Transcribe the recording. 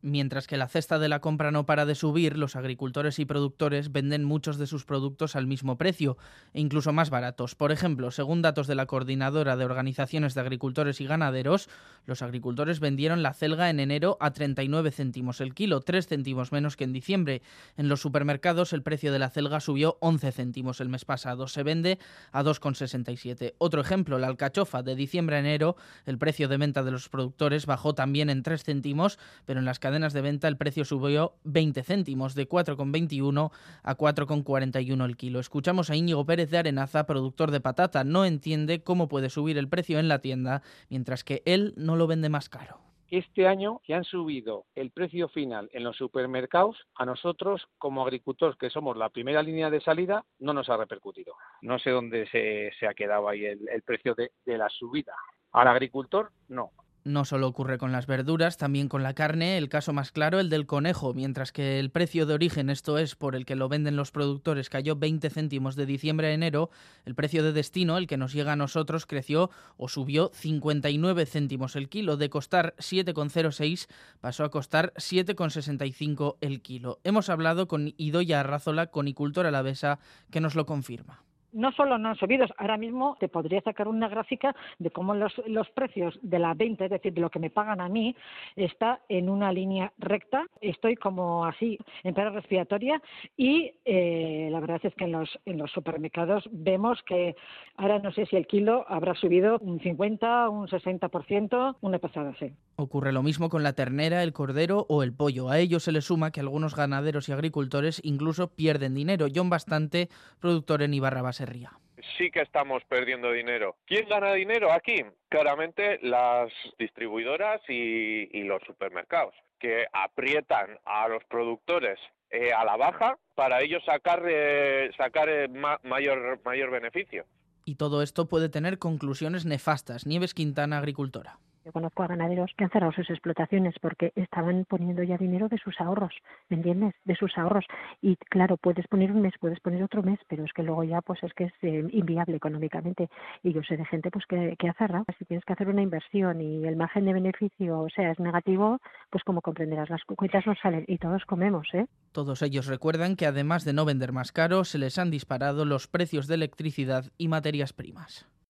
Mientras que la cesta de la compra no para de subir, los agricultores y productores venden muchos de sus productos al mismo precio e incluso más baratos. Por ejemplo, según datos de la Coordinadora de Organizaciones de Agricultores y Ganaderos, los agricultores vendieron la celga en enero a 39 céntimos el kilo, 3 céntimos menos que en diciembre. En los supermercados el precio de la celga subió 11 céntimos el mes pasado, se vende a 2,67. Otro ejemplo, la alcachofa de diciembre a enero, el precio de venta de los productores bajó también en 3 céntimos, pero en las cadenas de venta el precio subió 20 céntimos, de 4,21 a 4,41 el kilo. Escuchamos a Íñigo Pérez de Arenaza, productor de patata. No entiende cómo puede subir el precio en la tienda, mientras que él no lo vende más caro este año que han subido el precio final en los supermercados, a nosotros como agricultores, que somos la primera línea de salida, no nos ha repercutido. No sé dónde se, ha quedado ahí el, precio de la subida. Al agricultor, no. No solo ocurre con las verduras, también con la carne, el caso más claro, el del conejo, mientras que el precio de origen, esto es por el que lo venden los productores, cayó 20 céntimos de diciembre a enero, el precio de destino, el que nos llega a nosotros, creció o subió 59 céntimos el kilo, de costar 7,06 pasó a costar 7,65 el kilo. Hemos hablado con Idoya Arrazola, conicultora alavesa, que nos lo confirma no solo no han subido, ahora mismo te podría sacar una gráfica de cómo los, los precios de la venta, es decir, de lo que me pagan a mí, está en una línea recta. Estoy como así, en pera respiratoria y eh, la verdad es que en los, en los supermercados vemos que ahora no sé si el kilo habrá subido un 50, un 60%, una pasada, sí. Ocurre lo mismo con la ternera, el cordero o el pollo. A ello se le suma que algunos ganaderos y agricultores incluso pierden dinero. John Bastante, productor en Ibarra Baserría. Sí que estamos perdiendo dinero. ¿Quién gana dinero aquí? Claramente las distribuidoras y, los supermercados, que aprietan a los productores eh, a la baja para ellos sacar, eh, sacar eh, mayor, mayor beneficio. Y todo esto puede tener conclusiones nefastas. Nieves Quintana, agricultora. Yo conozco a ganaderos que han cerrado sus explotaciones porque estaban poniendo ya dinero de sus ahorros, ¿me entiendes? De sus ahorros. Y claro, puedes poner un mes, puedes poner otro mes, pero es que luego ya pues es que es eh, inviable económicamente. Y yo sé de gente pues que, que ha cerrado. Si tienes que hacer una inversión y el margen de beneficio, o sea, es negativo, pues como comprenderás, las cuentas no salen y todos comemos, ¿eh? Todos ellos recuerdan que además de no vender más caro, se les han disparado los precios de electricidad y materias primas.